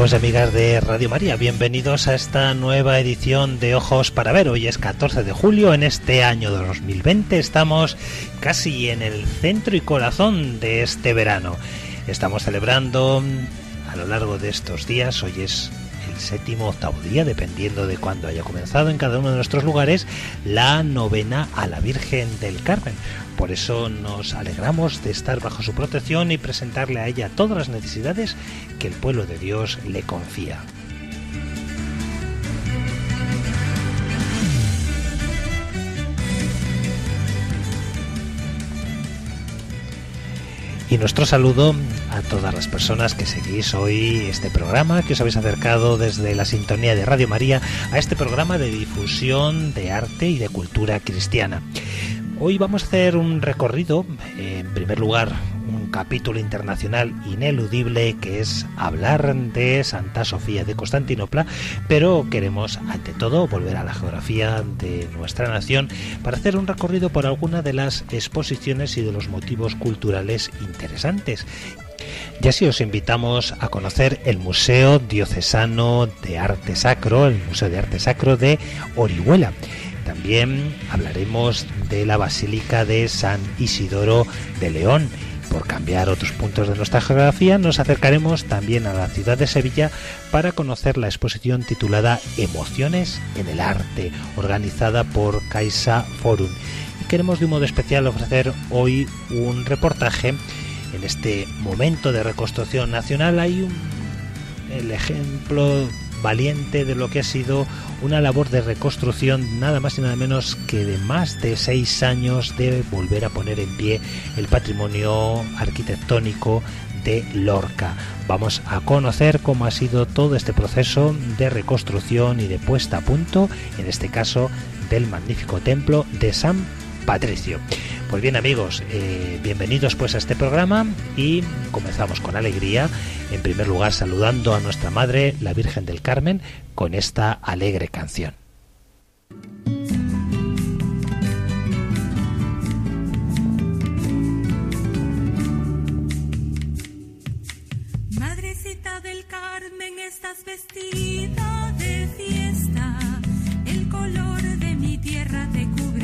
Amigos y amigas de Radio María. Bienvenidos a esta nueva edición de Ojos para Ver. Hoy es 14 de julio. En este año de 2020 estamos casi en el centro y corazón de este verano. Estamos celebrando a lo largo de estos días, hoy es el séptimo octavo día, dependiendo de cuándo haya comenzado en cada uno de nuestros lugares, la novena a la Virgen del Carmen. Por eso nos alegramos de estar bajo su protección y presentarle a ella todas las necesidades que el pueblo de Dios le confía. Y nuestro saludo a todas las personas que seguís hoy este programa, que os habéis acercado desde la sintonía de Radio María a este programa de difusión de arte y de cultura cristiana. Hoy vamos a hacer un recorrido, en primer lugar, un capítulo internacional ineludible que es hablar de Santa Sofía de Constantinopla, pero queremos ante todo volver a la geografía de nuestra nación para hacer un recorrido por alguna de las exposiciones y de los motivos culturales interesantes y así os invitamos a conocer el Museo Diocesano de Arte Sacro, el Museo de Arte Sacro de Orihuela. También hablaremos de la Basílica de San Isidoro de León. Por cambiar otros puntos de nuestra geografía, nos acercaremos también a la ciudad de Sevilla para conocer la exposición titulada Emociones en el Arte, organizada por Caixa Forum. Queremos de un modo especial ofrecer hoy un reportaje en este momento de reconstrucción nacional hay un, el ejemplo valiente de lo que ha sido una labor de reconstrucción nada más y nada menos que de más de seis años de volver a poner en pie el patrimonio arquitectónico de Lorca. Vamos a conocer cómo ha sido todo este proceso de reconstrucción y de puesta a punto, en este caso del magnífico templo de San Patricio. Pues bien amigos, eh, bienvenidos pues a este programa y comenzamos con alegría, en primer lugar saludando a nuestra Madre, la Virgen del Carmen, con esta alegre canción. Madrecita del Carmen, estás vestida de fiesta, el color de mi tierra te cubre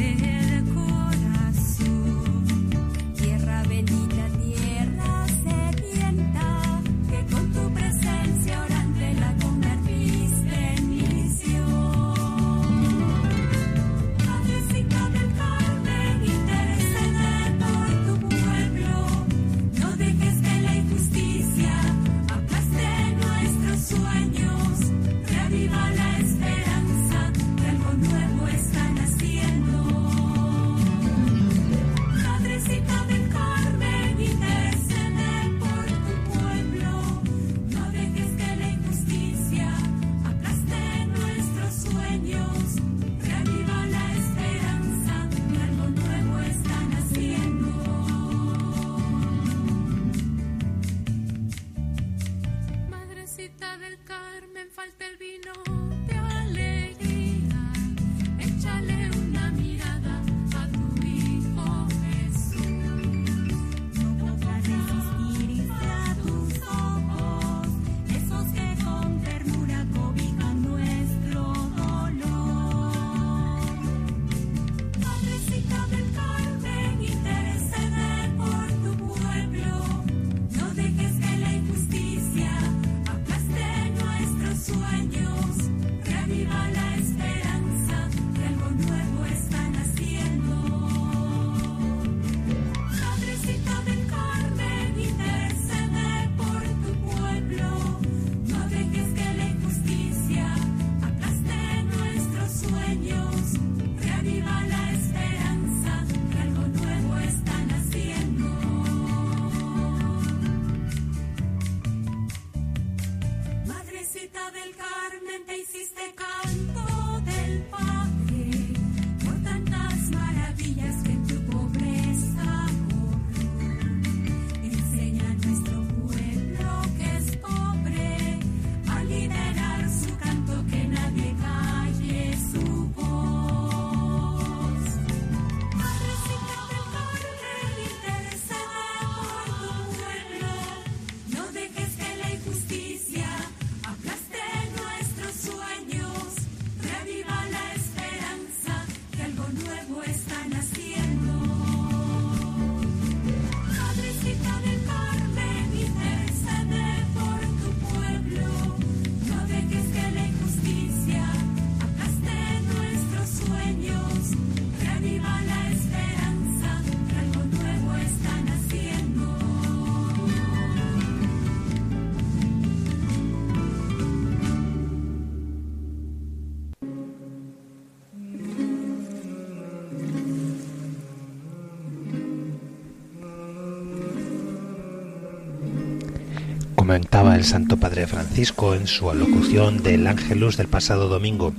el Santo Padre Francisco en su alocución del Ángelus del pasado domingo.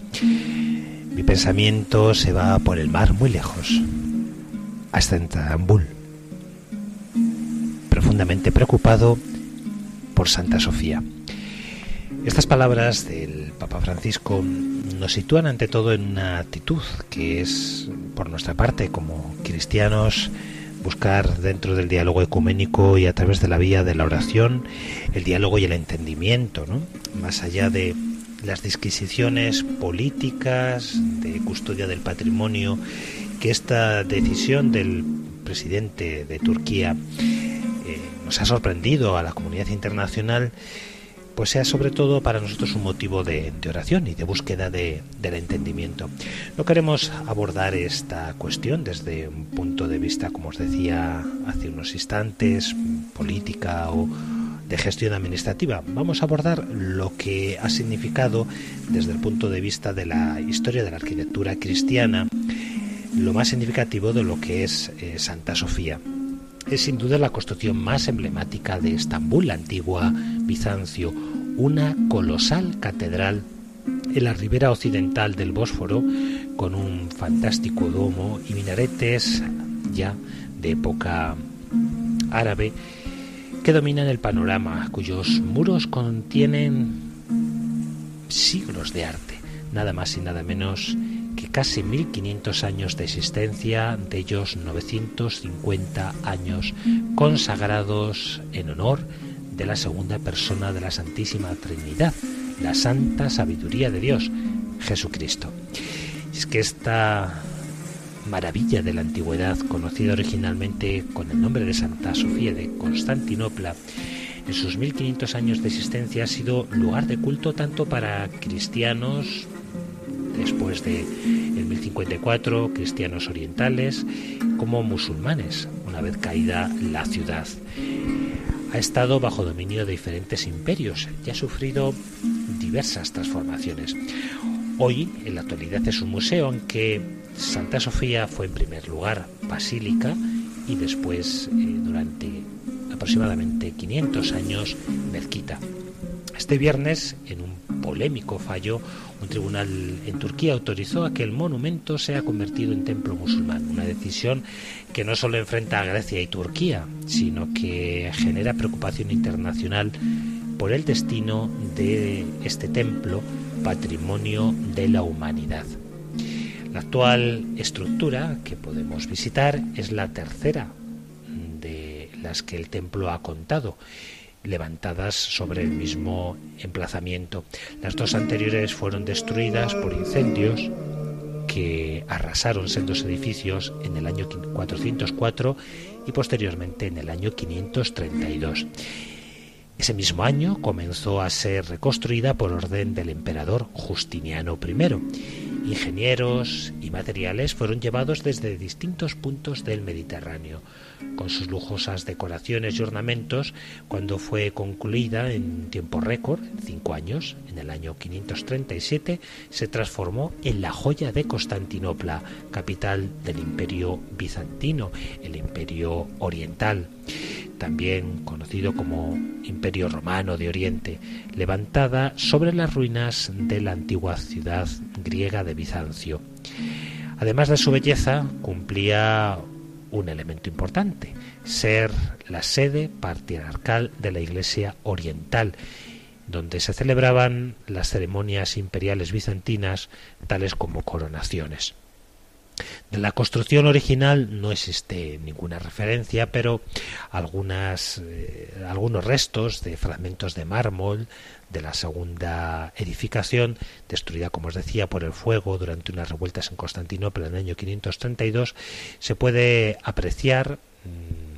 Mi pensamiento se va por el mar muy lejos, hasta Estambul, profundamente preocupado por Santa Sofía. Estas palabras del Papa Francisco nos sitúan ante todo en una actitud que es, por nuestra parte, como cristianos, buscar dentro del diálogo ecuménico y a través de la vía de la oración el diálogo y el entendimiento, ¿no? más allá de las disquisiciones políticas, de custodia del patrimonio, que esta decisión del presidente de Turquía eh, nos ha sorprendido a la comunidad internacional pues sea sobre todo para nosotros un motivo de, oración y de búsqueda de, del entendimiento. No queremos abordar esta cuestión desde un punto de vista, como os decía hace unos instantes, política o de gestión administrativa. Vamos a abordar lo que ha significado desde el punto de vista de la historia de la arquitectura cristiana, lo más significativo de lo que es eh, Santa Sofía es sin duda la construcción más emblemática de Estambul, la antigua Bizancio, una colosal catedral en la ribera occidental del Bósforo, con un fantástico domo y minaretes ya de época árabe que dominan el panorama, cuyos muros contienen siglos de arte, nada más y nada menos que casi 1500 años de existencia, de ellos 950 años consagrados en honor de la segunda persona de la Santísima Trinidad, la santa sabiduría de Dios, Jesucristo. es que esta maravilla de la antigüedad, conocida originalmente con el nombre de Santa Sofía de Constantinopla, en sus 1500 años de existencia ha sido lugar de culto tanto para cristianos, después de el 1054 cristianos orientales como musulmanes una vez caída la ciudad. Ha estado bajo dominio de diferentes imperios y ha sufrido diversas transformaciones. Hoy, en la actualidad, es un museo en que Santa Sofía fue en primer lugar basílica y después, eh, durante aproximadamente 500 años, mezquita. Este viernes, en un polémico fallo, un tribunal en Turquía autorizó a que el monumento sea convertido en templo musulmán, una decisión que no solo enfrenta a Grecia y Turquía, sino que genera preocupación internacional por el destino de este templo, patrimonio de la humanidad. La actual estructura que podemos visitar es la tercera de las que el templo ha contado levantadas sobre el mismo emplazamiento. Las dos anteriores fueron destruidas por incendios que arrasaron sendos edificios en el año 404 y posteriormente en el año 532. Ese mismo año comenzó a ser reconstruida por orden del emperador Justiniano I. Ingenieros y materiales fueron llevados desde distintos puntos del Mediterráneo con sus lujosas decoraciones y ornamentos, cuando fue concluida en tiempo récord, cinco años, en el año 537, se transformó en la joya de Constantinopla, capital del imperio bizantino, el imperio oriental, también conocido como imperio romano de Oriente, levantada sobre las ruinas de la antigua ciudad griega de Bizancio. Además de su belleza, cumplía un elemento importante, ser la sede patriarcal de la Iglesia Oriental, donde se celebraban las ceremonias imperiales bizantinas, tales como coronaciones. De la construcción original no existe ninguna referencia, pero algunas, eh, algunos restos de fragmentos de mármol de la segunda edificación, destruida, como os decía, por el fuego durante unas revueltas en Constantinopla en el año 532, se puede apreciar mm,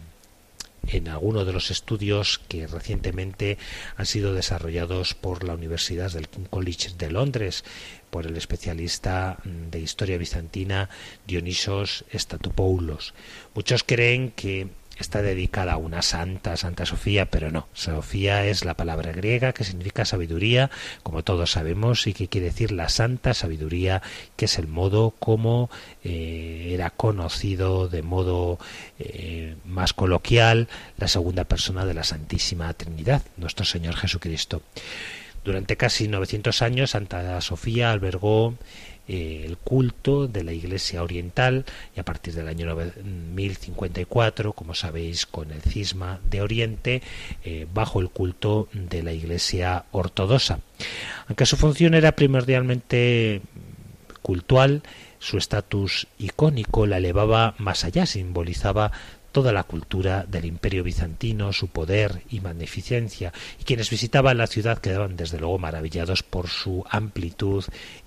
en alguno de los estudios que recientemente han sido desarrollados por la Universidad del King College de Londres por el especialista de historia bizantina Dionisos Statopoulos. Muchos creen que está dedicada a una santa, Santa Sofía, pero no. Sofía es la palabra griega que significa sabiduría, como todos sabemos, y que quiere decir la santa sabiduría, que es el modo como eh, era conocido de modo eh, más coloquial la segunda persona de la Santísima Trinidad, nuestro Señor Jesucristo. Durante casi 900 años, Santa Sofía albergó eh, el culto de la Iglesia Oriental y a partir del año 1054, como sabéis, con el cisma de Oriente, eh, bajo el culto de la Iglesia Ortodoxa. Aunque su función era primordialmente cultual, su estatus icónico la elevaba más allá, simbolizaba toda la cultura del imperio bizantino, su poder y magnificencia, y quienes visitaban la ciudad quedaban desde luego maravillados por su amplitud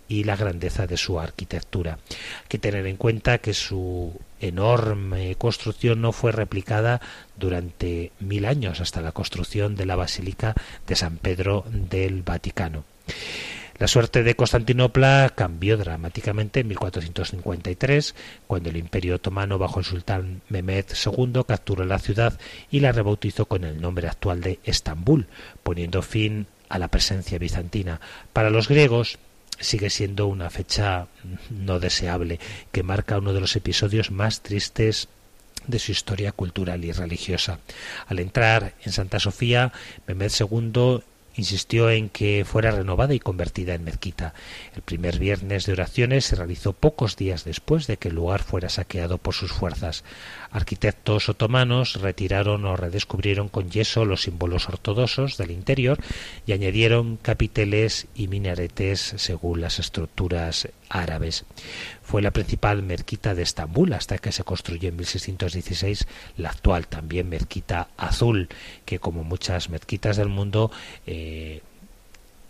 y la grandeza de su arquitectura. Hay que tener en cuenta que su enorme construcción no fue replicada durante mil años hasta la construcción de la Basílica de San Pedro del Vaticano. La suerte de Constantinopla cambió dramáticamente en 1453, cuando el Imperio otomano bajo el sultán Mehmed II capturó la ciudad y la rebautizó con el nombre actual de Estambul, poniendo fin a la presencia bizantina. Para los griegos, sigue siendo una fecha no deseable que marca uno de los episodios más tristes de su historia cultural y religiosa. Al entrar en Santa Sofía, Mehmed II insistió en que fuera renovada y convertida en mezquita. El primer viernes de oraciones se realizó pocos días después de que el lugar fuera saqueado por sus fuerzas. Arquitectos otomanos retiraron o redescubrieron con yeso los símbolos ortodoxos del interior y añadieron capiteles y minaretes según las estructuras árabes. Fue la principal mezquita de Estambul hasta que se construyó en 1616 la actual también mezquita azul, que como muchas mezquitas del mundo eh,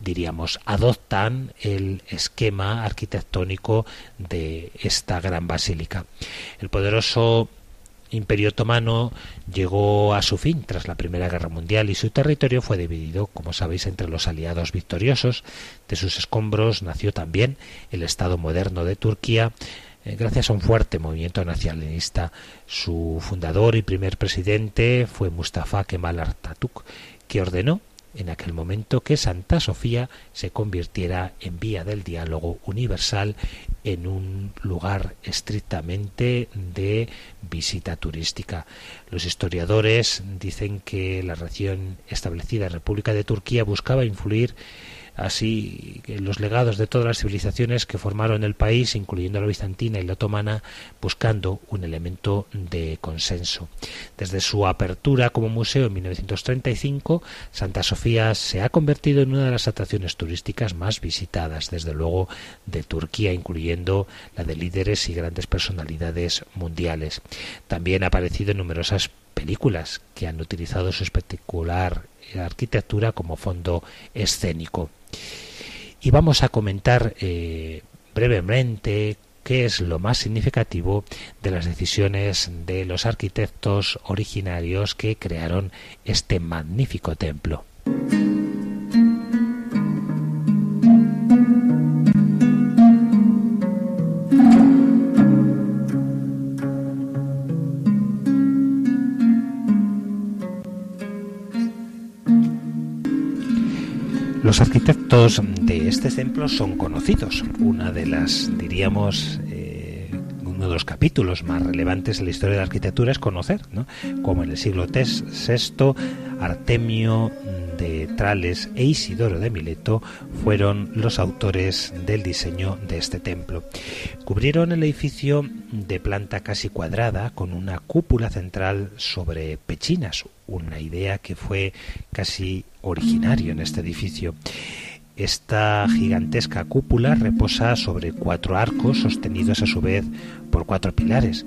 diríamos, adoptan el esquema arquitectónico de esta gran basílica. El poderoso Imperio Otomano llegó a su fin tras la Primera Guerra Mundial y su territorio fue dividido, como sabéis, entre los aliados victoriosos. De sus escombros nació también el Estado moderno de Turquía, eh, gracias a un fuerte movimiento nacionalista. Su fundador y primer presidente fue Mustafa Kemal Atatürk, que ordenó en aquel momento que Santa Sofía se convirtiera en vía del diálogo universal en un lugar estrictamente de visita turística. Los historiadores dicen que la recién establecida República de Turquía buscaba influir así los legados de todas las civilizaciones que formaron el país, incluyendo la bizantina y la otomana, buscando un elemento de consenso. Desde su apertura como museo en 1935, Santa Sofía se ha convertido en una de las atracciones turísticas más visitadas, desde luego, de Turquía, incluyendo la de líderes y grandes personalidades mundiales. También ha aparecido en numerosas películas que han utilizado su espectacular arquitectura como fondo escénico. Y vamos a comentar eh, brevemente qué es lo más significativo de las decisiones de los arquitectos originarios que crearon este magnífico templo. Los arquitectos de este templo son conocidos. Una de las, diríamos, eh, uno de los capítulos más relevantes en la historia de la arquitectura es conocer, ¿no? como en el siglo VI, Artemio de Trales e Isidoro de Mileto fueron los autores del diseño de este templo. Cubrieron el edificio de planta casi cuadrada con una cúpula central sobre pechinas, una idea que fue casi originario en este edificio. Esta gigantesca cúpula reposa sobre cuatro arcos sostenidos a su vez por cuatro pilares.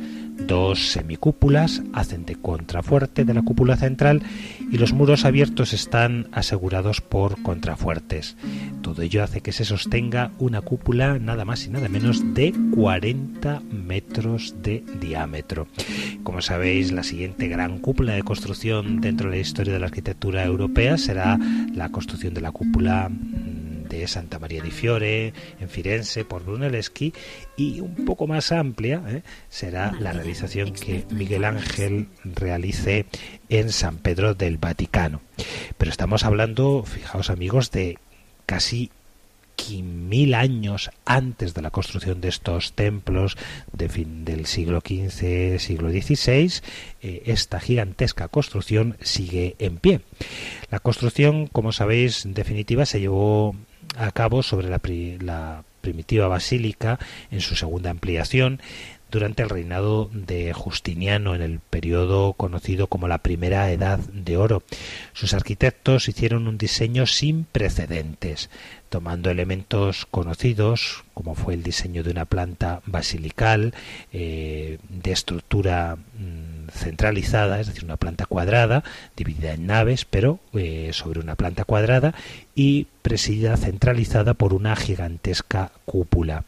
Dos semicúpulas hacen de contrafuerte de la cúpula central y los muros abiertos están asegurados por contrafuertes. Todo ello hace que se sostenga una cúpula nada más y nada menos de 40 metros de diámetro. Como sabéis, la siguiente gran cúpula de construcción dentro de la historia de la arquitectura europea será la construcción de la cúpula de Santa María di Fiore, en Firenze, por Brunelleschi, y un poco más amplia ¿eh? será la realización que Miguel Ángel realice en San Pedro del Vaticano. Pero estamos hablando, fijaos amigos, de casi mil años antes de la construcción de estos templos de fin del siglo XV, siglo XVI, eh, esta gigantesca construcción sigue en pie. La construcción, como sabéis, en definitiva se llevó a cabo sobre la, primitiva basílica en su segunda ampliación durante el reinado de Justiniano en el periodo conocido como la Primera Edad de Oro. Sus arquitectos hicieron un diseño sin precedentes, tomando elementos conocidos como fue el diseño de una planta basilical eh, de estructura mm, centralizada, es decir, una planta cuadrada dividida en naves, pero eh, sobre una planta cuadrada y presidida centralizada por una gigantesca cúpula.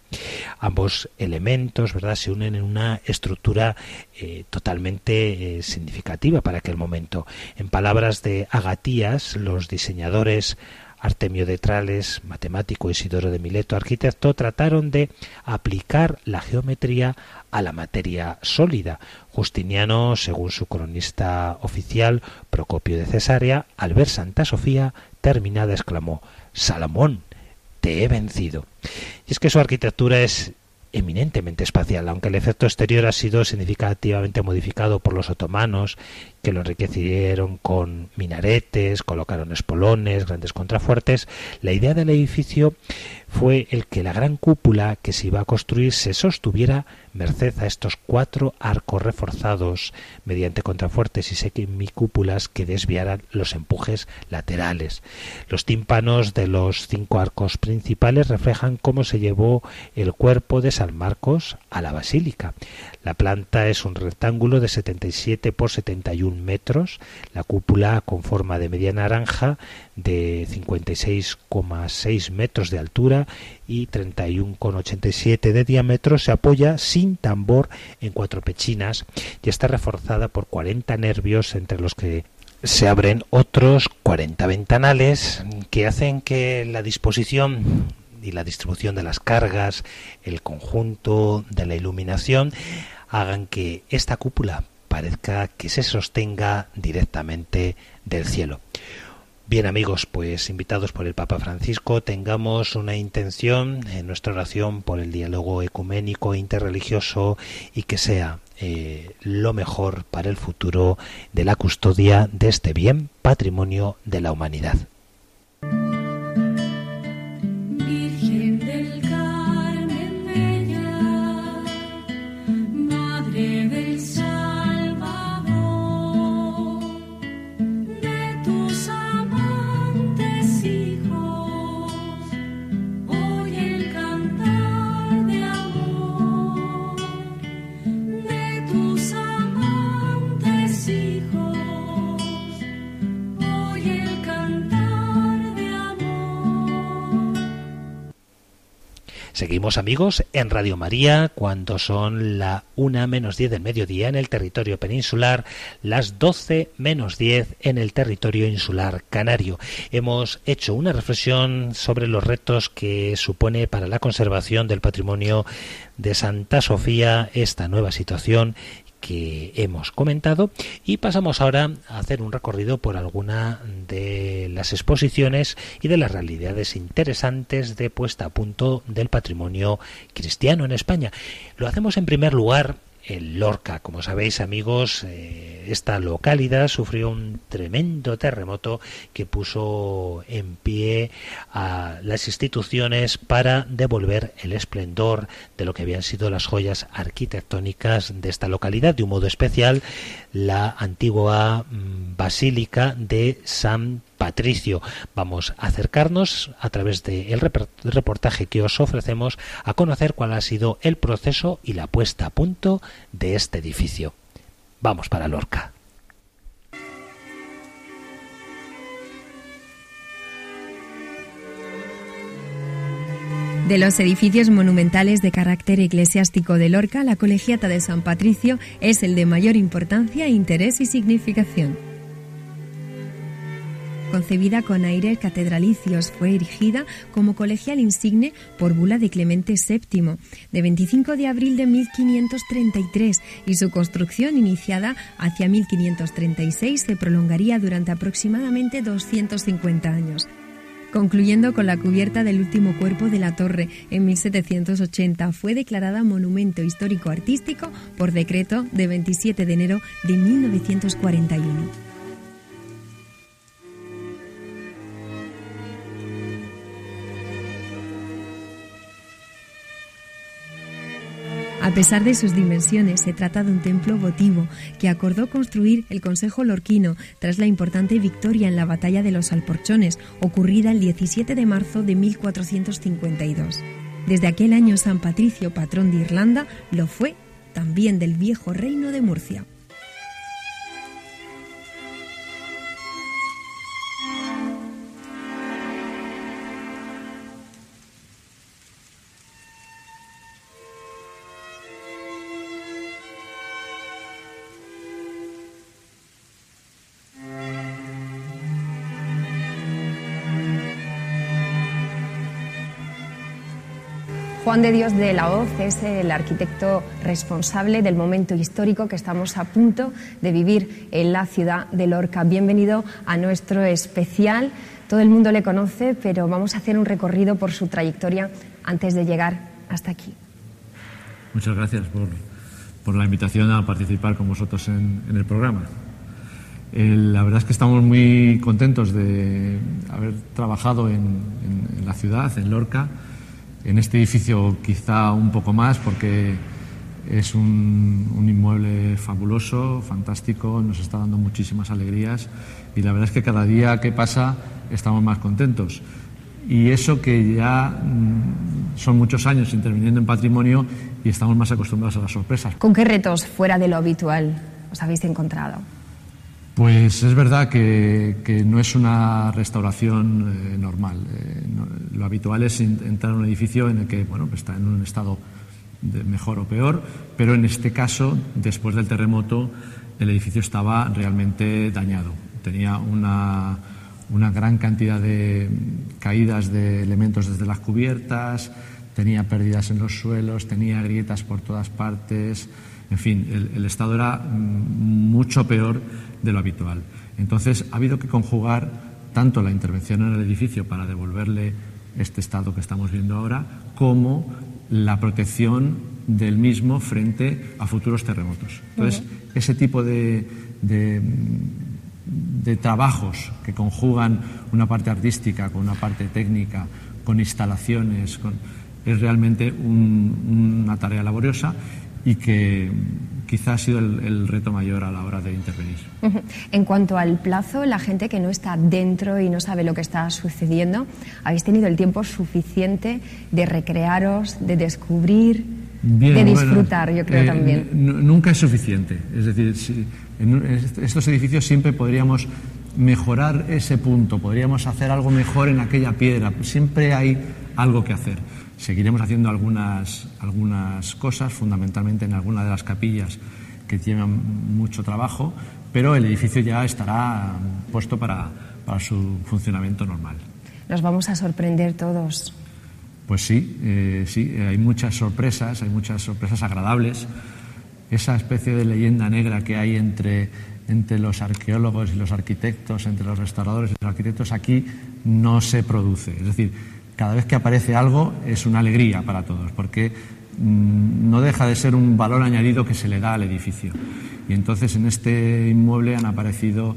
Ambos elementos, ¿verdad?, se unen en una estructura eh, totalmente significativa para aquel momento. En palabras de Agatías, los diseñadores Artemio de Trales, matemático, Isidoro de Mileto, arquitecto, trataron de aplicar la geometría a la materia sólida. Justiniano, según su cronista oficial, Procopio de Cesarea, al ver Santa Sofía terminada, exclamó Salomón, te he vencido. Y es que su arquitectura es eminentemente espacial, aunque el efecto exterior ha sido significativamente modificado por los otomanos, que lo enriquecieron con minaretes, colocaron espolones, grandes contrafuertes, la idea del edificio fue el que la gran cúpula que se iba a construir se sostuviera merced a estos cuatro arcos reforzados mediante contrafuertes y semicúpulas que desviaran los empujes laterales. Los tímpanos de los cinco arcos principales reflejan cómo se llevó el cuerpo de San Marcos a la basílica. La planta es un rectángulo de 77 por 71 metros, la cúpula con forma de media naranja de 56,6 metros de altura y 31,87 de diámetro. Se apoya sin tambor en cuatro pechinas y está reforzada por 40 nervios entre los que se abren otros 40 ventanales que hacen que la disposición y la distribución de las cargas, el conjunto de la iluminación hagan que esta cúpula parezca que se sostenga directamente del cielo. Bien amigos, pues invitados por el Papa Francisco, tengamos una intención en nuestra oración por el diálogo ecuménico interreligioso y que sea eh, lo mejor para el futuro de la custodia de este bien patrimonio de la humanidad. Seguimos amigos en Radio María cuando son la una menos diez del mediodía en el territorio peninsular, las doce menos diez en el territorio insular canario. Hemos hecho una reflexión sobre los retos que supone para la conservación del patrimonio de Santa Sofía esta nueva situación que hemos comentado y pasamos ahora a hacer un recorrido por alguna de las exposiciones y de las realidades interesantes de puesta a punto del patrimonio cristiano en España. Lo hacemos en primer lugar Lorca. Como sabéis, amigos, eh, esta localidad sufrió un tremendo terremoto que puso en pie a las instituciones para devolver el esplendor de lo que habían sido las joyas arquitectónicas de esta localidad, de un modo especial la antigua mm, basílica de San Patricio. Vamos a acercarnos a través del reportaje que os ofrecemos a conocer cuál ha sido el proceso y la puesta a punto de este edificio. Vamos para Lorca. De los edificios monumentales de carácter eclesiástico de Lorca, la Colegiata de San Patricio es el de mayor importancia, interés y significación. Concebida con aires catedralicios, fue erigida como colegial insigne por bula de Clemente VII de 25 de abril de 1533 y su construcción iniciada hacia 1536 se prolongaría durante aproximadamente 250 años concluyendo con la cubierta del último cuerpo de la torre en 1780. Fue declarada Monumento Histórico Artístico por decreto de 27 de enero de 1941. A pesar de sus dimensiones, se trata de un templo votivo que acordó construir el Consejo Lorquino tras la importante victoria en la batalla de los Alporchones, ocurrida el 17 de marzo de 1452. Desde aquel año San Patricio, patrón de Irlanda, lo fue también del viejo reino de Murcia. Juan de Dios de la Hoz es el arquitecto responsable del momento histórico que estamos a punto de vivir en la ciudad de Lorca. Bienvenido a nuestro especial. Todo el mundo le conoce, pero vamos a hacer un recorrido por su trayectoria antes de llegar hasta aquí. Muchas gracias por, la invitación a participar con vosotros en, el programa. la verdad es que estamos muy contentos de haber trabajado en la ciudad, en Lorca en este edificio quizá un poco más porque es un, inmueble fabuloso, fantástico, nos está dando muchísimas alegrías y la verdad es que cada día que pasa estamos más contentos. Y eso que ya mm, son muchos años interviniendo en patrimonio y estamos más acostumbrados a las sorpresas. ¿Con qué retos fuera de lo habitual os habéis encontrado? Pues es verdad que, no es una restauración eh, normal. Eh, lo habitual es entrar en un edificio en el que bueno, está en un estado de mejor o peor, pero en este caso, después del terremoto, el edificio estaba realmente dañado. Tenía una, una gran cantidad de caídas de elementos desde las cubiertas, tenía pérdidas en los suelos, tenía grietas por todas partes. En fin, el, estado era mm, mucho peor de lo habitual. Entonces, ha habido que conjugar tanto la intervención en el edificio para devolverle este estado que estamos viendo ahora, como la protección del mismo frente a futuros terremotos. Entonces, ese tipo de, de, trabajos que conjugan una parte artística con una parte técnica, con instalaciones, es realmente una tarea laboriosa y que quizás ha sido el, reto mayor a la hora de intervenir. En cuanto al plazo, la gente que no está dentro y no sabe lo que está sucediendo, ¿habéis tenido el tiempo suficiente de recrearos, de descubrir, de disfrutar, yo creo eh, también? Nunca es suficiente. Es decir, en estos edificios siempre podríamos mejorar ese punto, podríamos hacer algo mejor en aquella piedra. Siempre hay algo que hacer. Seguiremos haciendo algunas, algunas cosas, fundamentalmente en alguna de las capillas que llevan mucho trabajo, pero el edificio ya estará puesto para, para su funcionamiento normal. Nos vamos a sorprender todos. Pues sí, eh, sí, hay muchas sorpresas, hay muchas sorpresas agradables. Esa especie de leyenda negra que hay entre, entre los arqueólogos y los arquitectos, entre los restauradores y los arquitectos, aquí no se produce. Es decir, cada vez que aparece algo es una alegría para todos, porque mm, no deja de ser un valor añadido que se le da al edificio. Y entonces en este inmueble han aparecido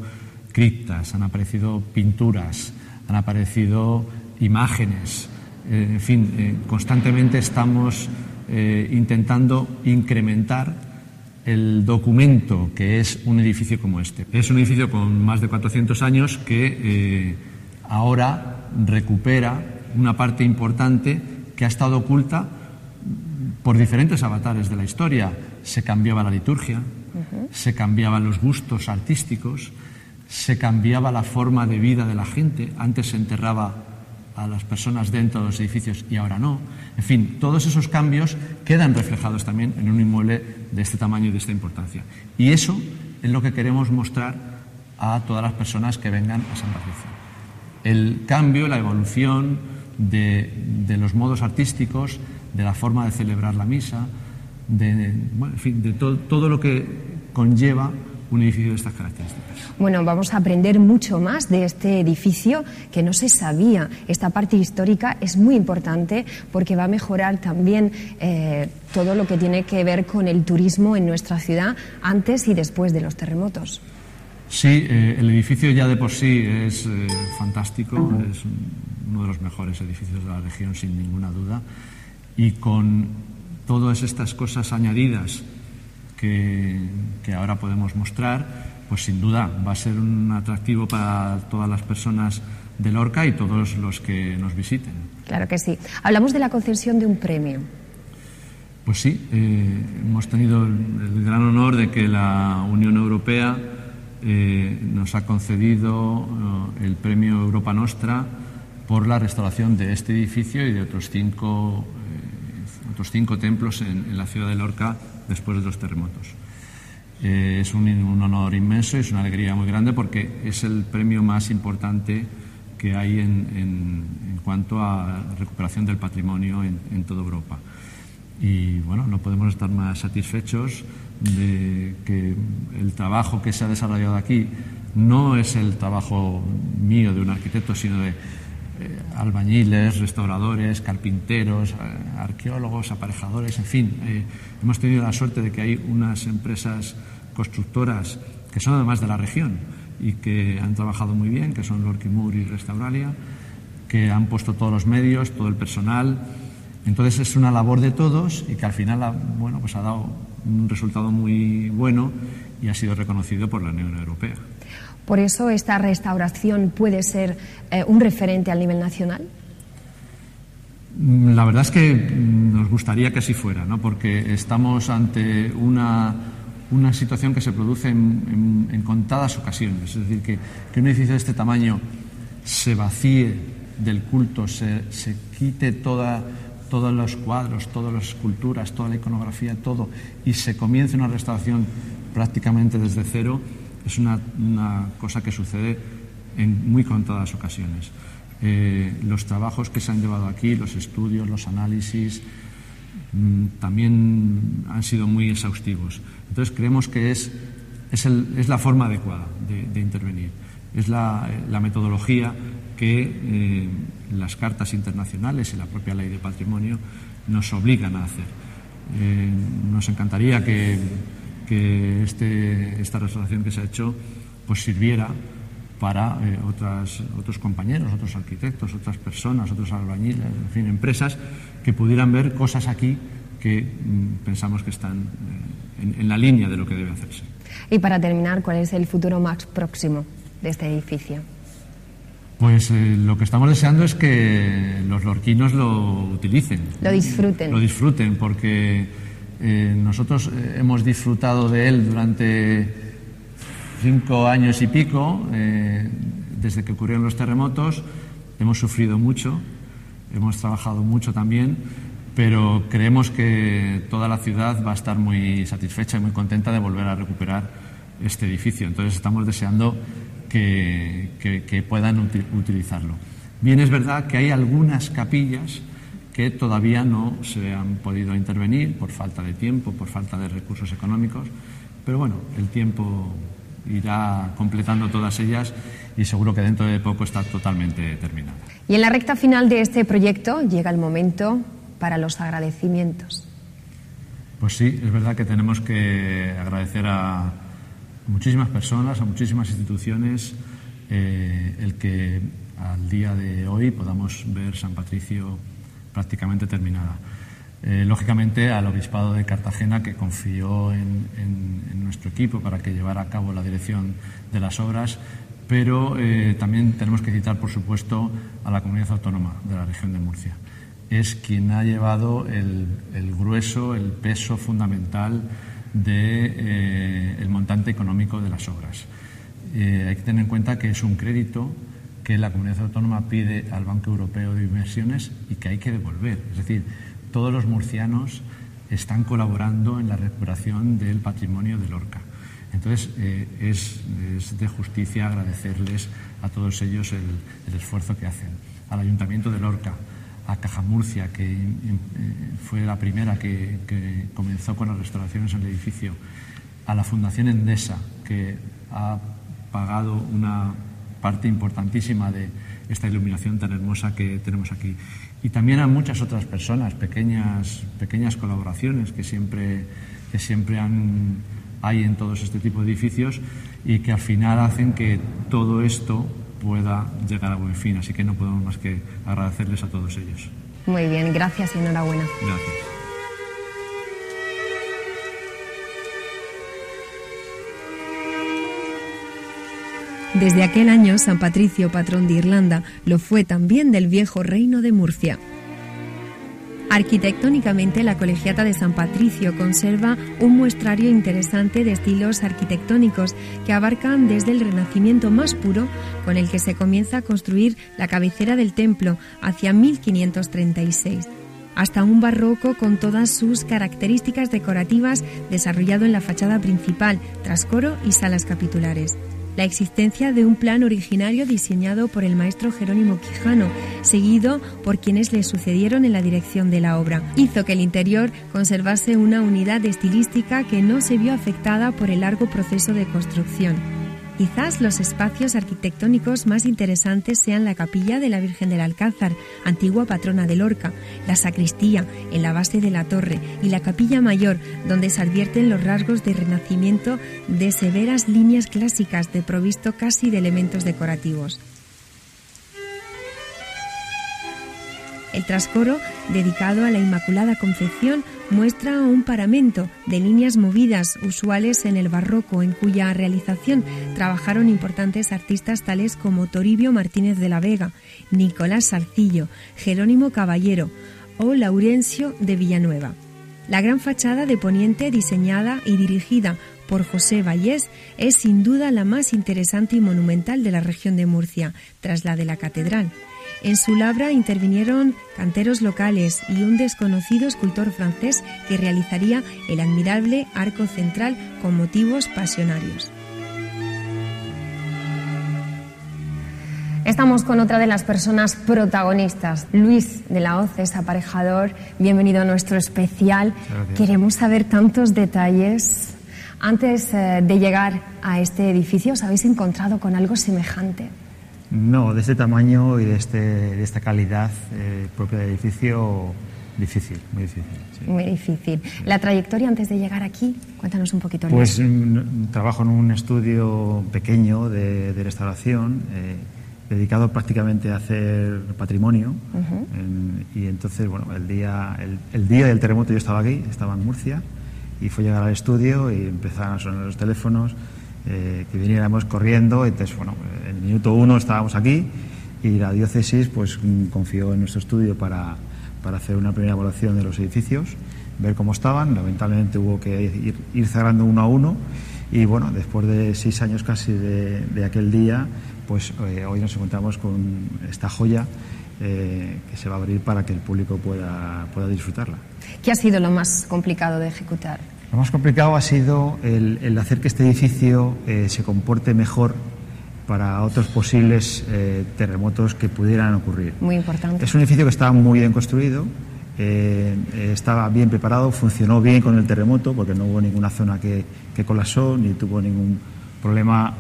criptas, han aparecido pinturas, han aparecido imágenes. Eh, en fin, eh, constantemente estamos eh, intentando incrementar el documento que es un edificio como este. Es un edificio con más de 400 años que ahora recupera una parte importante que ha estado oculta por diferentes avatares de la historia. Se cambiaba la liturgia, se cambiaban los gustos artísticos, se cambiaba la forma de vida de la gente. Antes se enterraba a las personas dentro de los edificios y ahora no. En fin, todos esos cambios quedan reflejados también en un inmueble de este tamaño y de esta importancia. Y eso es lo que queremos mostrar a todas las personas que vengan a San Patricio. El cambio, la evolución de, los modos artísticos, de la forma de celebrar la misa, de, en fin, de todo lo que conlleva un edificio de estas características. Bueno, vamos a aprender mucho más de este edificio que no se sabía. Esta parte histórica es muy importante porque va a mejorar también eh, todo lo que tiene que ver con el turismo en nuestra ciudad antes y después de los terremotos. Sí, eh, el edificio ya de por sí es eh, fantástico, es uno de los mejores edificios de la región sin ninguna duda y con todas estas cosas añadidas que, ahora podemos mostrar, pues sin duda va a ser un atractivo para todas las personas de Lorca y todos los que nos visiten. Claro que sí. Hablamos de la concesión de un premio. Pues sí, eh, hemos tenido el, gran honor de que la Unión Europea eh, nos ha concedido eh, el premio Europa Nostra por la restauración de este edificio y de otros cinco, otros cinco templos en, en la ciudad de Lorca después de los terremotos. Eh, es un, honor inmenso y es una alegría muy grande porque es el premio más importante que hay en, cuanto a recuperación del patrimonio en, toda Europa. Y bueno, no podemos estar más satisfechos de que el trabajo que se ha desarrollado aquí no es el trabajo mío de un arquitecto, sino de eh, albañiles, restauradores, carpinteros, eh, arqueólogos, aparejadores, en fin. Eh, hemos tenido la suerte de que hay unas empresas constructoras que son además de la región y que han trabajado muy bien, que son Lorquimur y Restauralia, que han puesto todos los medios, todo el personal. Entonces es una labor de todos y que al final ha, bueno, pues ha dado un resultado muy bueno y ha sido reconocido por la Unión Europea. Por eso esta restauración puede ser eh, un referente al nivel nacional. Mm, la verdad es que mm, nos gustaría que así fuera, ¿no? porque estamos ante una, una situación que se produce en, contadas ocasiones. Es decir, que, que, un edificio de este tamaño se vacíe del culto, se, se quite toda, todos los cuadros, todas las esculturas, toda la iconografía, todo, y se comience una restauración prácticamente desde cero, es una, cosa que sucede en muy contadas ocasiones. Eh, los trabajos que se han llevado aquí, los estudios, los análisis, mm, también han sido muy exhaustivos. Entonces creemos que es, es, la forma adecuada de, intervenir, es la, metodología que eh, las cartas internacionales y la propia ley de patrimonio nos obligan a hacer. Eh, nos encantaría que que este, esta restauración que se ha hecho pues sirviera para eh, otras, otros compañeros, otros arquitectos, otras personas, otros albañiles, en fin, empresas que pudieran ver cosas aquí que mm, pensamos que están eh, en, la línea de lo que debe hacerse. Y para terminar, ¿cuál es el futuro más próximo de este edificio? Pues eh, lo que estamos deseando es que los lorquinos lo utilicen. Lo disfruten. Lo disfruten, porque eh, nosotros eh, hemos disfrutado de él durante cinco años y pico, eh, desde que ocurrieron los terremotos. Hemos sufrido mucho, hemos trabajado mucho también, pero creemos que toda la ciudad va a estar muy satisfecha y muy contenta de volver a recuperar este edificio. Entonces estamos deseando que, que puedan utilizarlo. Bien, es verdad que hay algunas capillas que todavía no se han podido intervenir por falta de tiempo, por falta de recursos económicos, pero bueno, el tiempo irá completando todas ellas y seguro que dentro de poco está totalmente terminada. Y en la recta final de este proyecto llega el momento para los agradecimientos. Pues sí, es verdad que tenemos que agradecer a muchísimas personas, a muchísimas instituciones, eh, el que al día de hoy podamos ver San Patricio prácticamente terminada. Eh, lógicamente al Obispado de Cartagena, que confió en, nuestro equipo para que llevara a cabo la dirección de las obras, pero eh, también tenemos que citar, por supuesto, a la comunidad autónoma de la región de Murcia. Es quien ha llevado el, grueso, el peso fundamental del de, eh, montante económico de las obras. hay que tener en cuenta que es un crédito que la comunidad autónoma pide al Banco Europeo de Inversiones y que hay que devolver. Es decir, todos los murcianos están colaborando en la recuperación del patrimonio de Lorca. Entonces, eh, es, de justicia agradecerles a todos ellos el, esfuerzo que hacen. Al Ayuntamiento de Lorca, a Caja Murcia, que eh, fue la primera que, comenzó con las restauraciones en el edificio, a la Fundación Endesa, que ha pagado una parte importantísima de esta iluminación tan hermosa que tenemos aquí. Y también a muchas otras personas, pequeñas, pequeñas colaboraciones que siempre, que siempre han, hay en todos este tipo de edificios y que al final hacen que todo esto pueda llegar a buen fin. Así que no podemos más que agradecerles a todos ellos. Muy bien, gracias y enhorabuena. Gracias. Desde aquel año, San Patricio, patrón de Irlanda, lo fue también del viejo reino de Murcia. Arquitectónicamente, la Colegiata de San Patricio conserva un muestrario interesante de estilos arquitectónicos que abarcan desde el Renacimiento más puro, con el que se comienza a construir la cabecera del templo hacia 1536, hasta un barroco con todas sus características decorativas desarrollado en la fachada principal, trascoro y salas capitulares la existencia de un plan originario diseñado por el maestro Jerónimo Quijano, seguido por quienes le sucedieron en la dirección de la obra. Hizo que el interior conservase una unidad estilística que no se vio afectada por el largo proceso de construcción. Quizás los espacios arquitectónicos más interesantes sean la capilla de la Virgen del Alcázar, antigua patrona de Lorca, la sacristía en la base de la torre y la capilla mayor, donde se advierten los rasgos de renacimiento de severas líneas clásicas de provisto casi de elementos decorativos. El trascoro, dedicado a la Inmaculada Concepción, muestra un paramento de líneas movidas usuales en el barroco, en cuya realización trabajaron importantes artistas tales como Toribio Martínez de la Vega, Nicolás Sarcillo, Jerónimo Caballero o Laurencio de Villanueva. La gran fachada de Poniente, diseñada y dirigida por José Vallés, es sin duda la más interesante y monumental de la región de Murcia, tras la de la catedral. En su labra intervinieron canteros locales y un desconocido escultor francés que realizaría el admirable arco central con motivos pasionarios. Estamos con otra de las personas protagonistas, Luis de la Hoz, es aparejador. Bienvenido a nuestro especial. Queremos saber tantos detalles. Antes eh, de llegar a este edificio, ¿os habéis encontrado con algo semejante? No, de este tamaño y de, este, de esta calidad eh, propia del edificio, difícil, muy difícil. Muy difícil. La trayectoria antes de llegar aquí, cuéntanos un poquito. Pues mm, trabajo en un estudio pequeño de, restauración. Eh, dedicado prácticamente a hacer patrimonio y entonces bueno el día el, día del terremoto yo estaba aquí estaba en Murcia y fue llegar al estudio y empezaron a sonar los teléfonos eh, que viniéramos corriendo. Entonces, bueno, en el minuto uno estábamos aquí y la diócesis pues confió en nuestro estudio para, para hacer una primera evaluación de los edificios, ver cómo estaban. Lamentablemente hubo que ir, ir cerrando uno a uno y bueno, después de seis años casi de, de aquel día, pues eh, hoy nos encontramos con esta joya eh, que se va a abrir para que el público pueda, pueda disfrutarla. ¿Qué ha sido lo más complicado de ejecutar? Lo más complicado ha sido el, hacer que este edificio eh, se comporte mejor para otros posibles eh, terremotos que pudieran ocurrir. Muy importante. Es un edificio que estaba muy bien construido, eh, estaba bien preparado, funcionó bien con el terremoto porque no hubo ninguna zona que, que colapsó ni tuvo ningún problema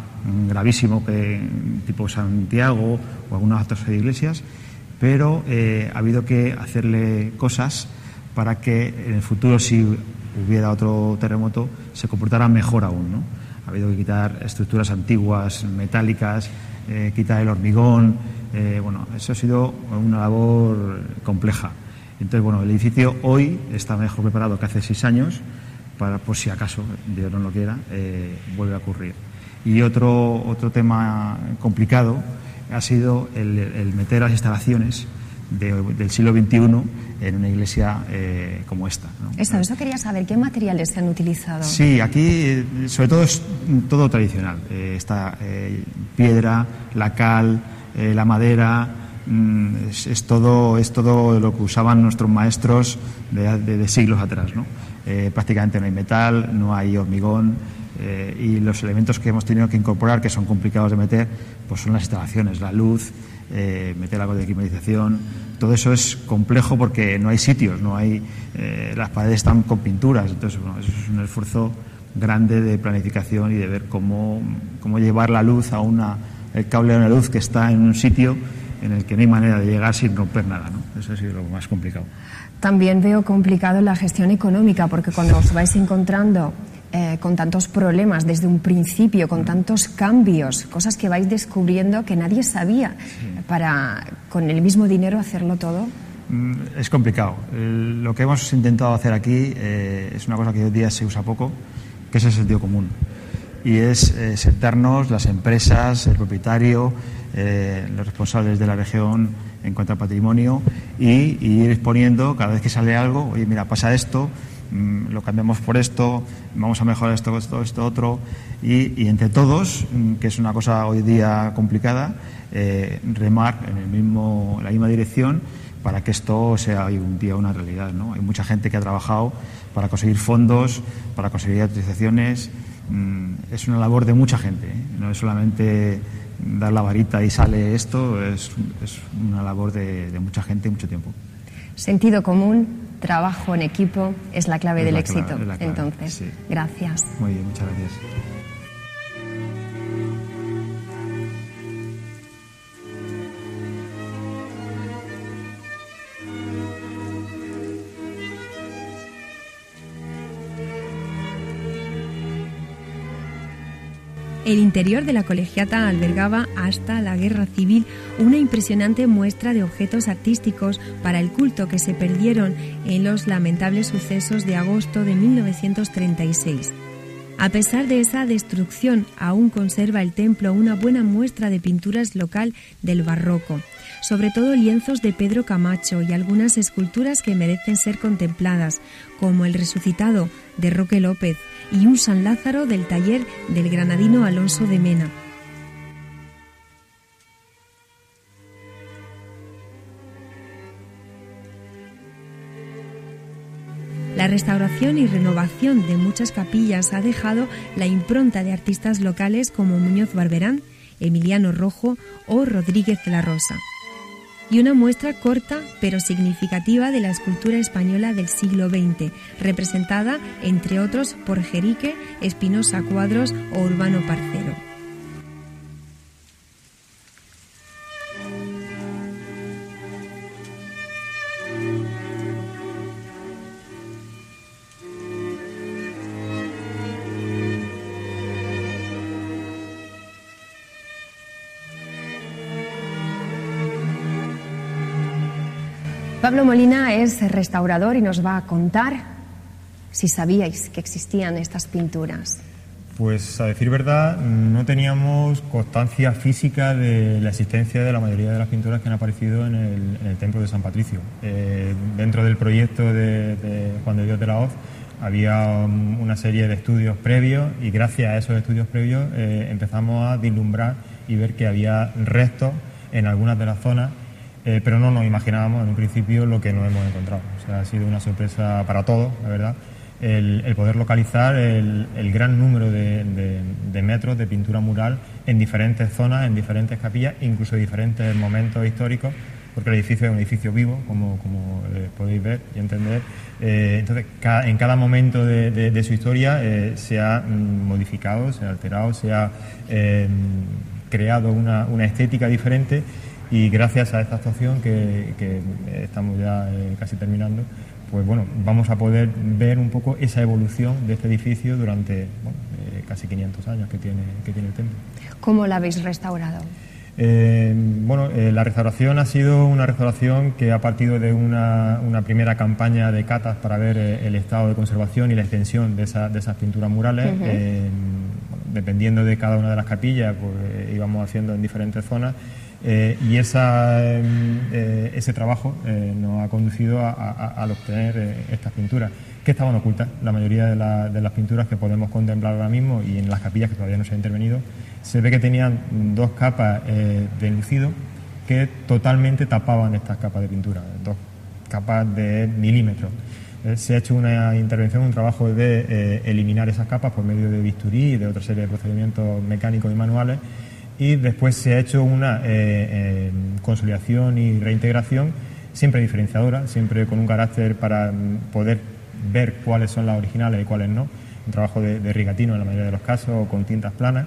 gravísimo que, tipo Santiago o algunas otras iglesias, pero ha habido que hacerle cosas para que en el futuro, si hubiera otro terremoto, se comportara mejor aún. ¿no? Ha habido que quitar estructuras antiguas, metálicas, eh, quitar el hormigón. Eh, bueno, eso ha sido una labor compleja. Entonces, bueno, el edificio hoy está mejor preparado que hace seis años para, por si acaso, Dios no lo quiera, eh, vuelve a ocurrir. Y otro, otro tema complicado ha sido el, meter las instalaciones del siglo XXI en una iglesia eh, como esta. Eso, eso quería saber, ¿qué materiales se han utilizado? Sí, aquí eh, sobre todo es todo tradicional. Eh, está piedra, la cal, la madera, mm, es, todo, es todo lo que usaban nuestros maestros de, siglos atrás. ¿no? prácticamente no hay metal, no hay hormigón. y los elementos que hemos tenido que incorporar, que son complicados de meter, pues son las instalaciones, la luz, eh, meter algo de climatización. Todo eso es complejo porque no hay sitios, no hay, eh, las paredes están con pinturas. Entonces, bueno, eso es un esfuerzo grande de planificación y de ver cómo, cómo llevar la luz a una, el cable de una luz que está en un sitio en el que no hay manera de llegar sin romper nada. ¿no? Eso ha sido lo más complicado. También veo complicado la gestión económica porque cuando os vais encontrando eh, con tantos problemas desde un principio, con tantos cambios, cosas que vais descubriendo que nadie sabía, para con el mismo dinero hacerlo todo? Mm, es complicado. Lo que hemos intentado hacer aquí eh, es una cosa que hoy día se usa poco, que es el sentido común. Y es eh, sentarnos las empresas, el propietario, los responsables de la región en cuanto al patrimonio y, y ir exponiendo cada vez que sale algo, oye, mira, pasa esto, Mm, lo cambiamos por esto, vamos a mejorar esto, esto, esto, otro, y, entre todos, mm, que es una cosa hoy día complicada, eh, remar en, el mismo, la misma dirección para que esto sea hoy un día una realidad. ¿no? Hay mucha gente que ha trabajado para conseguir fondos, para conseguir autorizaciones. Mm, es una labor de mucha gente, ¿eh? no es solamente dar la varita y sale esto, es, una labor de mucha gente y mucho tiempo. Sentido común, trabajo en equipo es la clave del éxito. Entonces, gracias. Muy bien, muchas gracias. El interior de la colegiata albergaba hasta la guerra civil una impresionante muestra de objetos artísticos para el culto que se perdieron en los lamentables sucesos de agosto de 1936. A pesar de esa destrucción, aún conserva el templo una buena muestra de pinturas local del barroco, sobre todo lienzos de Pedro Camacho y algunas esculturas que merecen ser contempladas, como el resucitado de Roque López, y un San Lázaro del taller del granadino Alonso de Mena. La restauración y renovación de muchas capillas ha dejado la impronta de artistas locales como Muñoz Barberán, Emiliano Rojo o Rodríguez la Rosa y una muestra corta pero significativa de la escultura española del siglo XX, representada, entre otros, por Jerique, Espinosa Cuadros o Urbano Parcero. Pablo Molina es restaurador y nos va a contar si sabíais que existían estas pinturas. Pues a decir verdad, no teníamos constancia física de la existencia de la mayoría de las pinturas que han aparecido en el, templo de San Patricio. Eh, dentro del proyecto de, Juan de Dios de la Hoz había una serie de estudios previos y gracias a esos estudios previos eh, empezamos a vislumbrar y ver que había restos en algunas de las zonas eh, pero no nos imaginábamos en un principio lo que nos hemos encontrado. O sea, ha sido una sorpresa para todos, la verdad, el, poder localizar el, gran número de, metros de pintura mural en diferentes zonas, en diferentes capillas, incluso en diferentes momentos históricos, porque el edificio es un edificio vivo, como, como eh, podéis ver y entender. Eh, entonces, en cada momento de, su historia se ha mm, modificado, se ha alterado, se ha creado una, una estética diferente y gracias a esta actuación que, estamos ya eh, casi terminando, pues bueno, vamos a poder ver un poco esa evolución de este edificio durante eh, casi 500 años que tiene, que tiene el templo. ¿Cómo la habéis restaurado? Eh, bueno, eh, la restauración ha sido una restauración que ha partido de una, primera campaña de catas para ver eh, el estado de conservación y la extensión de, esas pinturas murales. dependiendo de cada una de las capillas, pues íbamos haciendo en diferentes zonas. Y esa, ese trabajo nos ha conducido a, obtener estas pinturas que estaban ocultas. La mayoría de, de, las pinturas que podemos contemplar ahora mismo y en las capillas que todavía no se ha intervenido se ve que tenían dos capas eh, de lucido que totalmente tapaban estas capas de pintura, dos capas de milímetros. Eh, se ha hecho una intervención, un trabajo de eh, eliminar esas capas por medio de bisturí y de otra serie de procedimientos mecánicos y manuales y después se ha hecho una consolidación y reintegración siempre diferenciadora, siempre con un carácter para poder ver cuáles son las originales y cuáles no, un trabajo de, rigatino en la mayoría de los casos o con tintas planas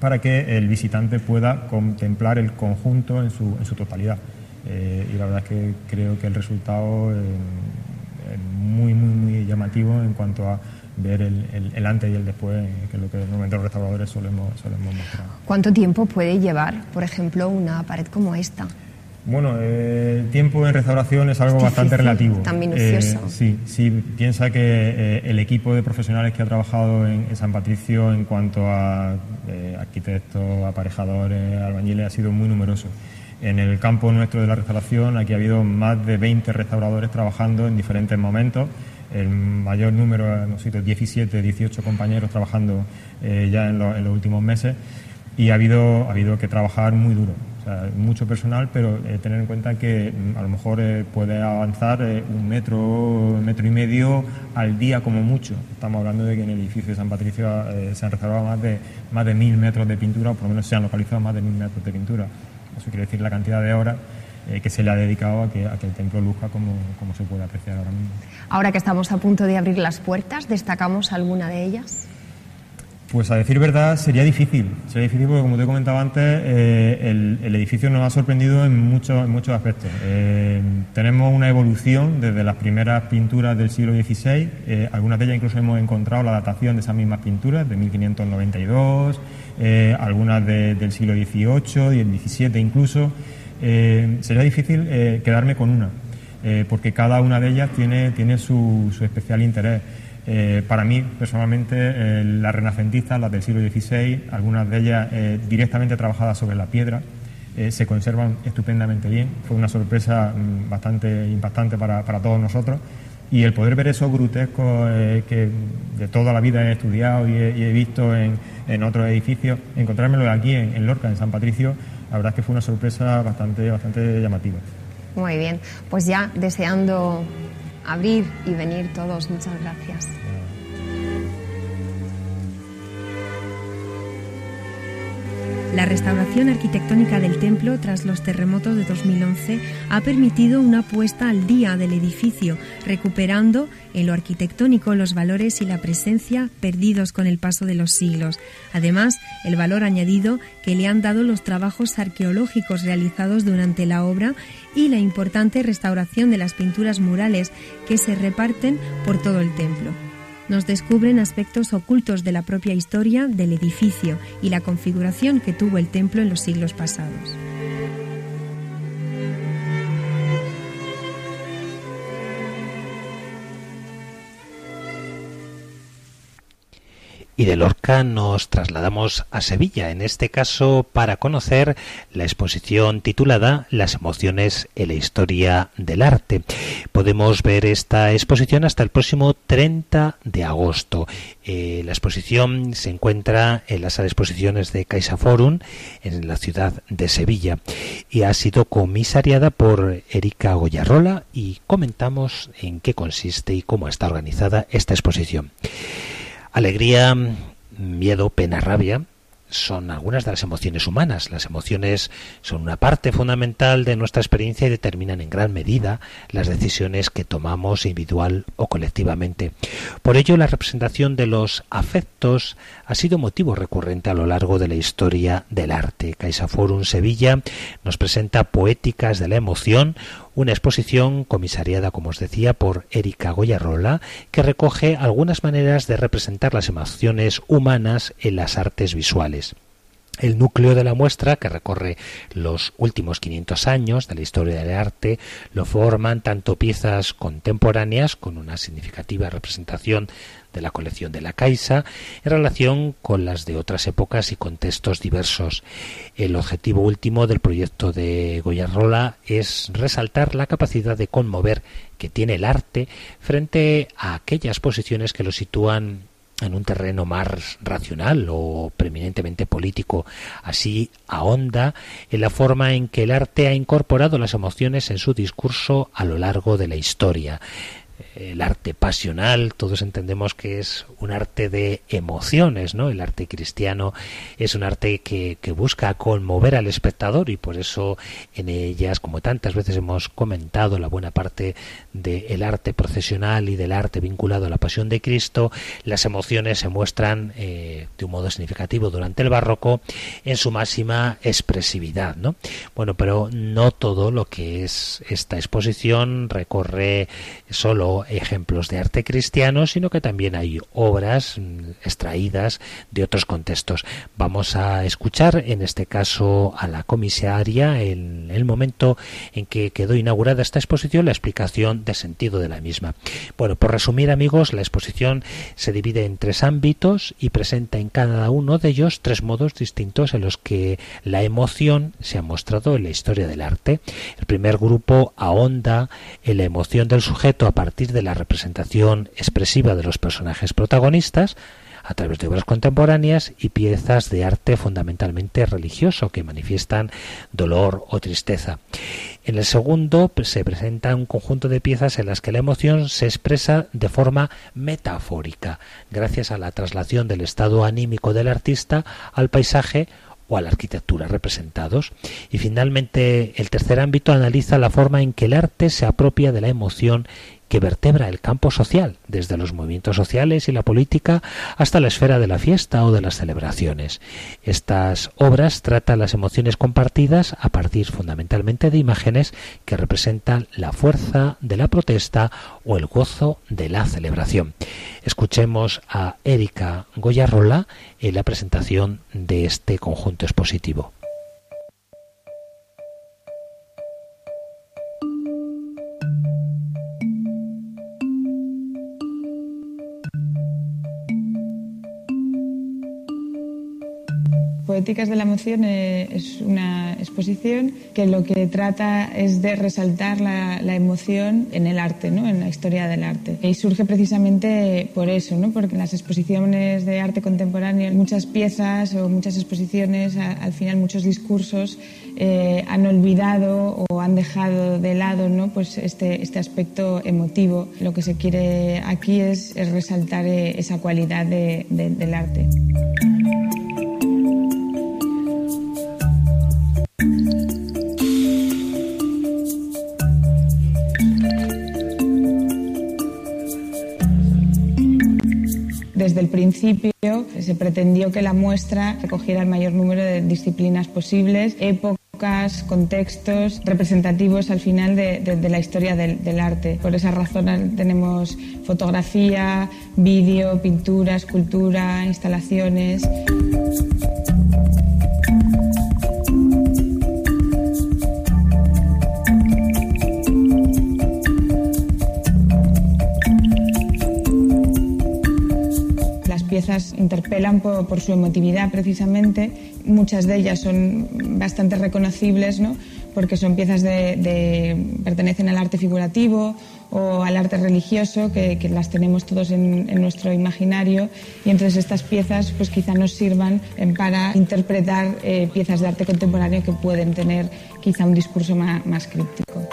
para que el visitante pueda contemplar el conjunto en su, en su totalidad. Eh, y la verdad es que creo que el resultado eh, es muy, muy, muy llamativo en cuanto a ver el, el, antes y el después, que es lo que normalmente los restauradores solemos, solemos mostrar. ¿Cuánto tiempo puede llevar, por ejemplo, una pared como esta? Bueno, el tiempo en restauración es algo bastante relativo. Tan minucioso. Eh, sí, sí, piensa que eh, el equipo de profesionales que ha trabajado en, San Patricio en cuanto a eh, arquitectos, aparejadores, albañiles ha sido muy numeroso. En el campo nuestro de la restauración aquí ha habido más de 20 restauradores trabajando en diferentes momentos. El mayor número, hemos sido 17, 18 compañeros trabajando ya en, los últimos meses y ha habido, ha habido que trabajar muy duro mucho personal, pero eh, tener en cuenta que mm, a lo mejor eh, puede avanzar eh, un metro, metro y medio al día como mucho. Estamos hablando de que en el edificio de San Patricio se han restaurado más de, más de mil metros de pintura, o por lo menos se han localizado más de mil metros de pintura. Eso quiere decir la cantidad de horas que se le ha dedicado a que, a que el templo luzca como, como se puede apreciar ahora mismo. Ahora que estamos a punto de abrir las puertas, ¿destacamos alguna de ellas? Pues a decir verdad sería difícil, sería difícil porque como te he comentado antes, eh, el, edificio nos ha sorprendido en muchos, en muchos aspectos. Eh, tenemos una evolución desde las primeras pinturas del siglo XVI, eh, algunas de ellas incluso hemos encontrado la datación de esas mismas pinturas, de 1592, algunas del siglo XVIII y el XVII incluso. Sería difícil quedarme con una, porque cada una de ellas tiene, tiene su especial interés. Eh, para mí, personalmente, eh, las renacentistas, las del siglo XVI, algunas de ellas eh, directamente trabajadas sobre la piedra, se conservan estupendamente bien. Fue una sorpresa mm, bastante impactante para, todos nosotros. Y el poder ver esos grutescos que de toda la vida he estudiado y he, visto en, otros edificios, encontrármelo aquí en, en Lorca, en San Patricio, la verdad es que fue una sorpresa bastante, bastante llamativa. Muy bien, pues ya deseando abrir y venir todos. Muchas gracias. La restauración arquitectónica del templo tras los terremotos de 2011 ha permitido una puesta al día del edificio, recuperando en lo arquitectónico los valores y la presencia perdidos con el paso de los siglos. Además, el valor añadido que le han dado los trabajos arqueológicos realizados durante la obra y la importante restauración de las pinturas murales que se reparten por todo el templo nos descubren aspectos ocultos de la propia historia del edificio y la configuración que tuvo el templo en los siglos pasados. Y de Lorca nos trasladamos a Sevilla, en este caso para conocer la exposición titulada Las emociones en la historia del arte. Podemos ver esta exposición hasta el próximo 30 de agosto. Eh, la exposición se encuentra en las sala exposiciones de Caixa Forum en la ciudad de Sevilla y ha sido comisariada por Erika Goyarrola y comentamos en qué consiste y cómo está organizada esta exposición. Alegría, miedo, pena, rabia son algunas de las emociones humanas. Las emociones son una parte fundamental de nuestra experiencia y determinan en gran medida las decisiones que tomamos individual o colectivamente. Por ello, la representación de los afectos ha sido motivo recurrente a lo largo de la historia del arte. CaixaForum Sevilla nos presenta Poéticas de la Emoción, una exposición comisariada, como os decía, por Erika Goyarrola, que recoge algunas maneras de representar las emociones humanas en las artes visuales. El núcleo de la muestra, que recorre los últimos 500 años de la historia del arte, lo forman tanto piezas contemporáneas con una significativa representación de la colección de la Caixa en relación con las de otras épocas y contextos diversos. El objetivo último del proyecto de Goyarrola es resaltar la capacidad de conmover que tiene el arte frente a aquellas posiciones que lo sitúan en un terreno más racional o preeminentemente político. Así ahonda en la forma en que el arte ha incorporado las emociones en su discurso a lo largo de la historia el arte pasional, todos entendemos que es un arte de emociones, ¿no? El arte cristiano es un arte que, que busca conmover al espectador y por eso en ellas, como tantas veces hemos comentado, la buena parte del arte procesional y del arte vinculado a la pasión de Cristo, las emociones se muestran eh, de un modo significativo durante el barroco en su máxima expresividad, ¿no? Bueno, pero no todo lo que es esta exposición recorre solo ejemplos de arte cristiano, sino que también hay obras mm, extraídas de otros contextos. Vamos a escuchar en este caso a la comisaria en el momento en que quedó inaugurada esta exposición la explicación del sentido de la misma. Bueno, por resumir amigos, la exposición se divide en tres ámbitos y presenta en cada uno de ellos tres modos distintos en los que la emoción se ha mostrado en la historia del arte. El primer grupo ahonda en la emoción del sujeto a partir de la representación expresiva de los personajes protagonistas a través de obras contemporáneas y piezas de arte fundamentalmente religioso que manifiestan dolor o tristeza. En el segundo pues, se presenta un conjunto de piezas en las que la emoción se expresa de forma metafórica, gracias a la traslación del estado anímico del artista al paisaje o a la arquitectura representados. Y finalmente el tercer ámbito analiza la forma en que el arte se apropia de la emoción que vertebra el campo social, desde los movimientos sociales y la política hasta la esfera de la fiesta o de las celebraciones. Estas obras tratan las emociones compartidas a partir fundamentalmente de imágenes que representan la fuerza de la protesta o el gozo de la celebración. Escuchemos a Erika Goyarrola en la presentación de este conjunto expositivo. Poéticas de la emoción eh, es una exposición que lo que trata es de resaltar la, emoción en el arte, ¿no? en la historia del arte. Y surge precisamente por eso, ¿no? porque en las exposiciones de arte contemporáneo muchas piezas o muchas exposiciones, al final muchos discursos eh, han olvidado o han dejado de lado ¿no? pues este, este aspecto emotivo. Lo que se quiere aquí es, resaltar eh, esa cualidad del arte. Desde el principio se pretendió que la muestra recogiera el mayor número de disciplinas posibles, épocas, contextos representativos al final de, la historia del, arte. Por esa razón tenemos fotografía, vídeo, pintura, escultura, instalaciones. Piezas interpelan por, su emotividad precisamente. Muchas de ellas son bastante reconocibles, ¿no? porque son piezas de, pertenecen al arte figurativo o al arte religioso, que, las tenemos todos en, nuestro imaginario, y entonces estas piezas pues quizá nos sirvan para interpretar eh, piezas de arte contemporáneo que pueden tener quizá un discurso más críptico.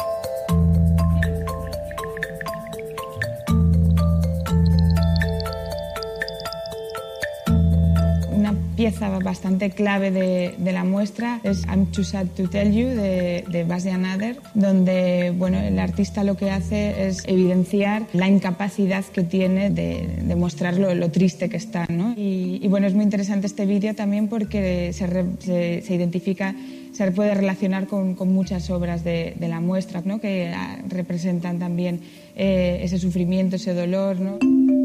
Pieza bastante clave de, la muestra es I'm Too Sad to Tell You de, de Ader, donde bueno, el artista lo que hace es evidenciar la incapacidad que tiene de, mostrar lo, triste que está. ¿no? Y, bueno, es muy interesante este vídeo también porque se, se, identifica se puede relacionar con, con muchas obras de, de, la muestra, ¿no? que ah, representan también eh, ese sufrimiento, ese dolor. ¿no?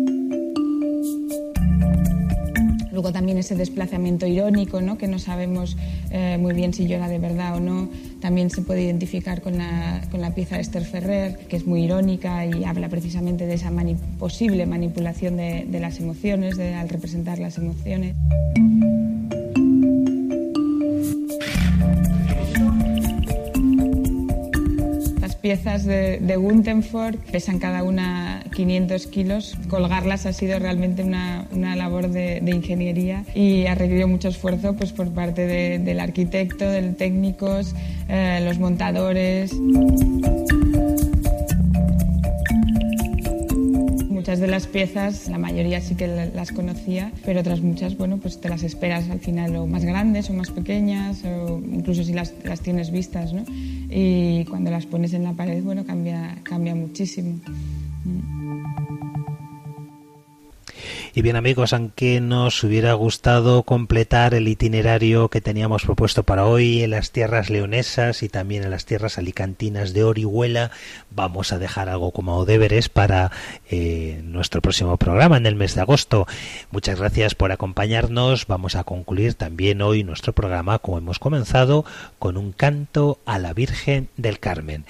Luego también ese desplazamiento irónico, ¿no? que no sabemos eh, muy bien si llora de verdad o no, también se puede identificar con la, con la pieza de Esther Ferrer, que es muy irónica y habla precisamente de esa posible manipulación de, las emociones, de, al representar las emociones. piezas de, de pesan cada una 500 kilos. Colgarlas ha sido realmente una, una labor de, de, ingeniería y ha requerido mucho esfuerzo pues, por parte del arquitecto, de los técnicos, eh, los montadores. muchas de las piezas, la mayoría sí que las conocía, pero otras muchas, bueno, pues te las esperas al final o más grandes o más pequeñas, o incluso si las, las tienes vistas, ¿no? Y cuando las pones en la pared, bueno, cambia, cambia muchísimo. Y bien amigos, aunque nos hubiera gustado completar el itinerario que teníamos propuesto para hoy en las tierras leonesas y también en las tierras alicantinas de Orihuela, vamos a dejar algo como deberes para eh, nuestro próximo programa en el mes de agosto. Muchas gracias por acompañarnos. Vamos a concluir también hoy nuestro programa, como hemos comenzado, con un canto a la Virgen del Carmen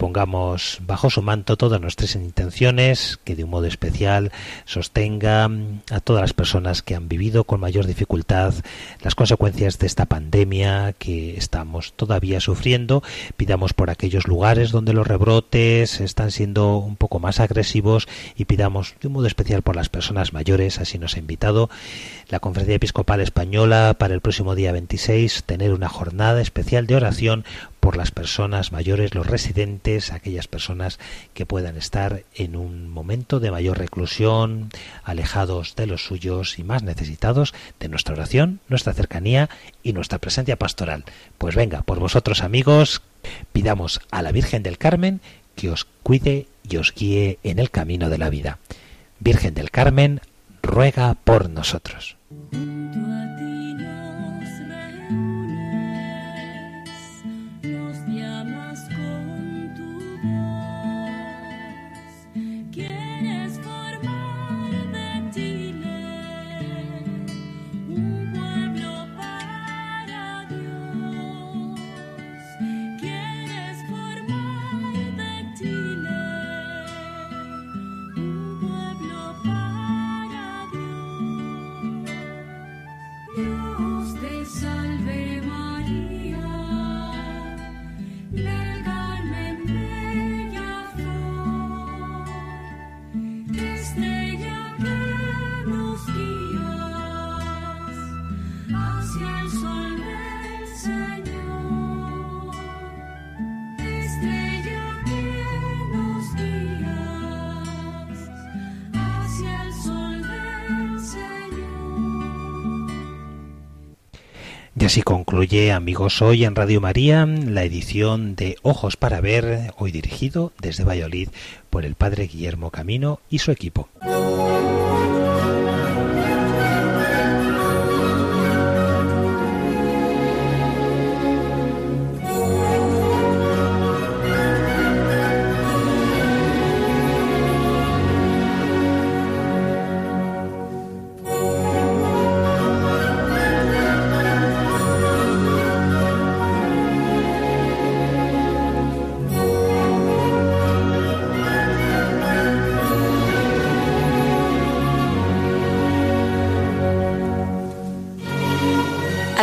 pongamos bajo su manto todas nuestras intenciones, que de un modo especial sostenga a todas las personas que han vivido con mayor dificultad las consecuencias de esta pandemia que estamos todavía sufriendo. Pidamos por aquellos lugares donde los rebrotes están siendo un poco más agresivos y pidamos de un modo especial por las personas mayores, así nos ha invitado la Conferencia Episcopal Española para el próximo día 26 tener una jornada especial de oración por las personas mayores, los residentes, aquellas personas que puedan estar en un momento de mayor reclusión, alejados de los suyos y más necesitados de nuestra oración, nuestra cercanía y nuestra presencia pastoral. Pues venga, por vosotros amigos, pidamos a la Virgen del Carmen que os cuide y os guíe en el camino de la vida. Virgen del Carmen, ruega por nosotros. Y así concluye, amigos, hoy en Radio María la edición de Ojos para Ver, hoy dirigido desde Valladolid por el Padre Guillermo Camino y su equipo.